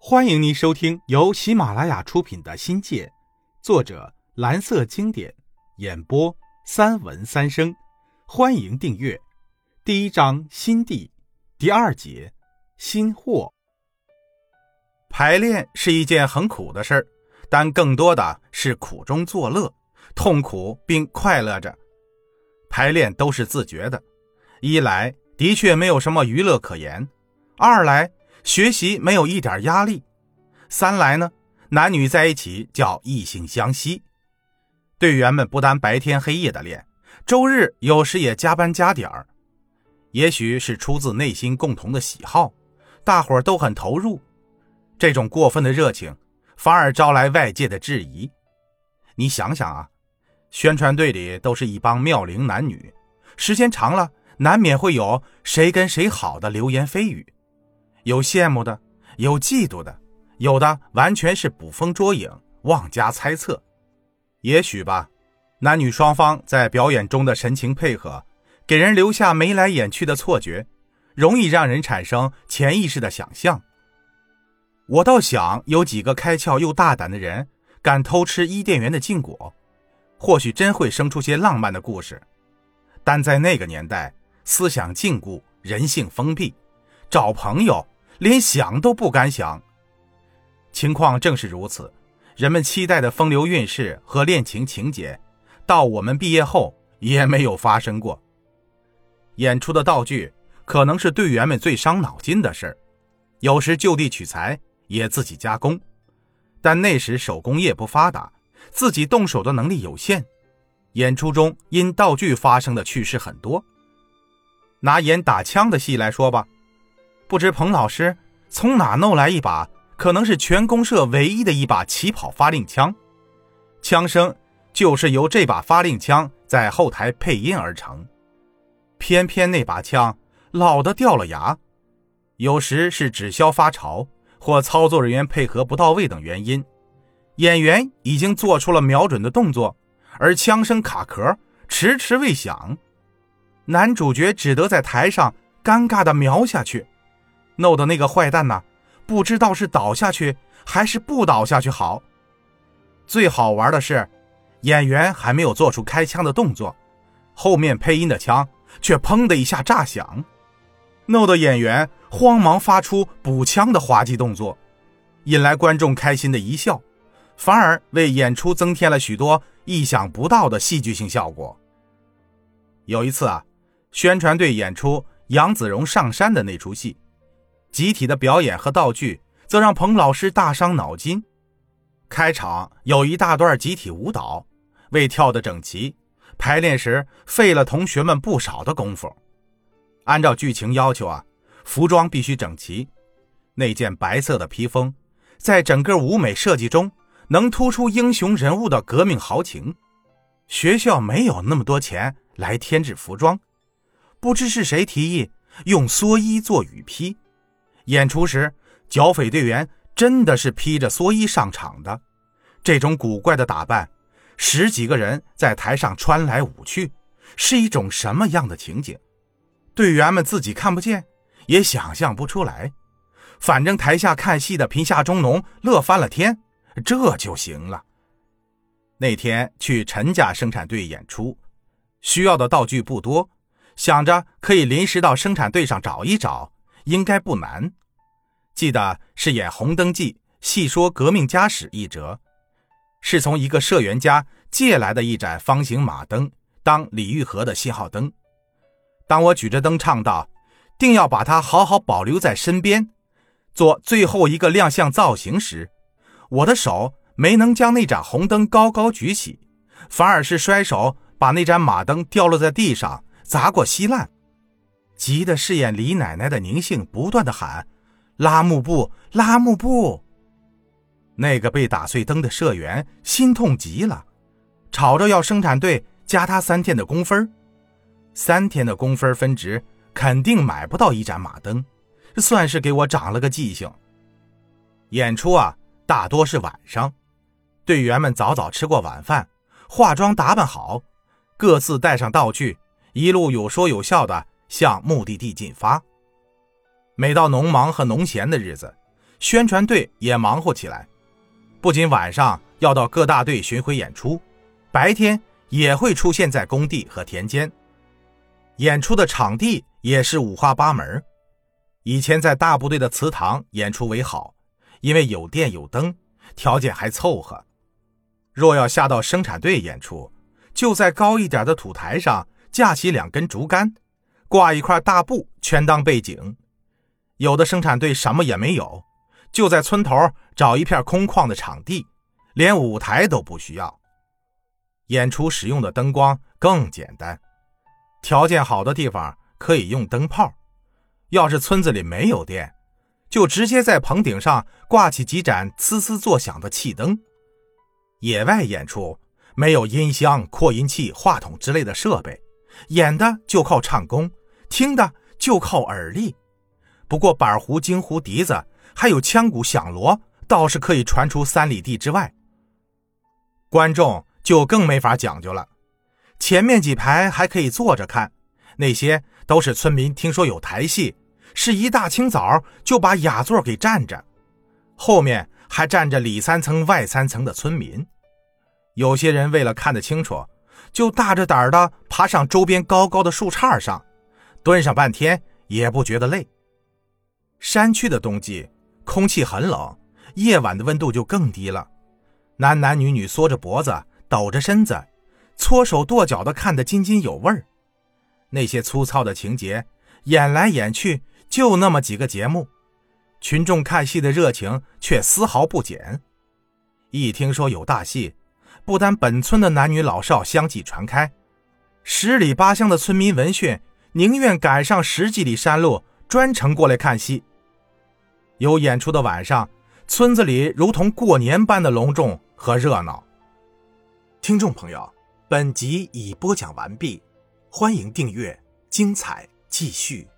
欢迎您收听由喜马拉雅出品的《新界》，作者蓝色经典，演播三文三生。欢迎订阅。第一章新地，第二节新货。排练是一件很苦的事儿，但更多的是苦中作乐，痛苦并快乐着。排练都是自觉的，一来的确没有什么娱乐可言，二来。学习没有一点压力，三来呢，男女在一起叫异性相吸。队员们不但白天黑夜的练，周日有时也加班加点儿。也许是出自内心共同的喜好，大伙儿都很投入。这种过分的热情，反而招来外界的质疑。你想想啊，宣传队里都是一帮妙龄男女，时间长了，难免会有谁跟谁好的流言蜚语。有羡慕的，有嫉妒的，有的完全是捕风捉影、妄加猜测。也许吧，男女双方在表演中的神情配合，给人留下眉来眼去的错觉，容易让人产生潜意识的想象。我倒想有几个开窍又大胆的人，敢偷吃伊甸园的禁果，或许真会生出些浪漫的故事。但在那个年代，思想禁锢，人性封闭，找朋友。连想都不敢想。情况正是如此，人们期待的风流韵事和恋情情节，到我们毕业后也没有发生过。演出的道具可能是队员们最伤脑筋的事儿，有时就地取材，也自己加工。但那时手工业不发达，自己动手的能力有限，演出中因道具发生的趣事很多。拿演打枪的戏来说吧。不知彭老师从哪弄来一把，可能是全公社唯一的一把起跑发令枪，枪声就是由这把发令枪在后台配音而成。偏偏那把枪老的掉了牙，有时是纸销发潮，或操作人员配合不到位等原因，演员已经做出了瞄准的动作，而枪声卡壳，迟迟未响，男主角只得在台上尴尬的瞄下去。弄的那个坏蛋呢，不知道是倒下去还是不倒下去好。最好玩的是，演员还没有做出开枪的动作，后面配音的枪却砰的一下炸响，弄得演员慌忙发出补枪的滑稽动作，引来观众开心的一笑，反而为演出增添了许多意想不到的戏剧性效果。有一次啊，宣传队演出杨子荣上山的那出戏。集体的表演和道具则让彭老师大伤脑筋。开场有一大段集体舞蹈，为跳得整齐，排练时费了同学们不少的功夫。按照剧情要求啊，服装必须整齐。那件白色的披风，在整个舞美设计中能突出英雄人物的革命豪情。学校没有那么多钱来添置服装，不知是谁提议用蓑衣做雨披。演出时，剿匪队员真的是披着蓑衣上场的。这种古怪的打扮，十几个人在台上穿来舞去，是一种什么样的情景？队员们自己看不见，也想象不出来。反正台下看戏的贫下中农乐翻了天，这就行了。那天去陈家生产队演出，需要的道具不多，想着可以临时到生产队上找一找。应该不难，记得是演《红灯记》，细说革命家史一折，是从一个社员家借来的一盏方形马灯，当李玉和的信号灯。当我举着灯唱道：“定要把它好好保留在身边，做最后一个亮相造型时，我的手没能将那盏红灯高高举起，反而是摔手把那盏马灯掉落在地上，砸过稀烂。”急得饰演李奶奶的宁杏不断的喊：“拉幕布，拉幕布！”那个被打碎灯的社员心痛极了，吵着要生产队加他三天的工分三天的工分分值肯定买不到一盏马灯，算是给我长了个记性。演出啊，大多是晚上，队员们早早吃过晚饭，化妆打扮好，各自带上道具，一路有说有笑的。向目的地进发。每到农忙和农闲的日子，宣传队也忙活起来，不仅晚上要到各大队巡回演出，白天也会出现在工地和田间。演出的场地也是五花八门。以前在大部队的祠堂演出为好，因为有电有灯，条件还凑合。若要下到生产队演出，就在高一点的土台上架起两根竹竿，挂一块大布圈当背景。有的生产队什么也没有，就在村头找一片空旷的场地，连舞台都不需要。演出使用的灯光更简单，条件好的地方可以用灯泡。要是村子里没有电，就直接在棚顶上挂起几盏呲呲作响的气灯。野外演出没有音箱、扩音器、话筒之类的设备，演的就靠唱功，听的就靠耳力。不过板胡、京胡、笛子，还有枪鼓响锣，倒是可以传出三里地之外。观众就更没法讲究了，前面几排还可以坐着看，那些。都是村民听说有台戏，是一大清早就把雅座给占着，后面还站着里三层外三层的村民。有些人为了看得清楚，就大着胆的爬上周边高高的树杈上，蹲上半天也不觉得累。山区的冬季空气很冷，夜晚的温度就更低了，男男女女缩着脖子，抖着身子，搓手跺脚的看得津津有味儿。那些粗糙的情节，演来演去就那么几个节目，群众看戏的热情却丝毫不减。一听说有大戏，不单本村的男女老少相继传开，十里八乡的村民闻讯，宁愿赶上十几里山路，专程过来看戏。有演出的晚上，村子里如同过年般的隆重和热闹。听众朋友，本集已播讲完毕。欢迎订阅，精彩继续。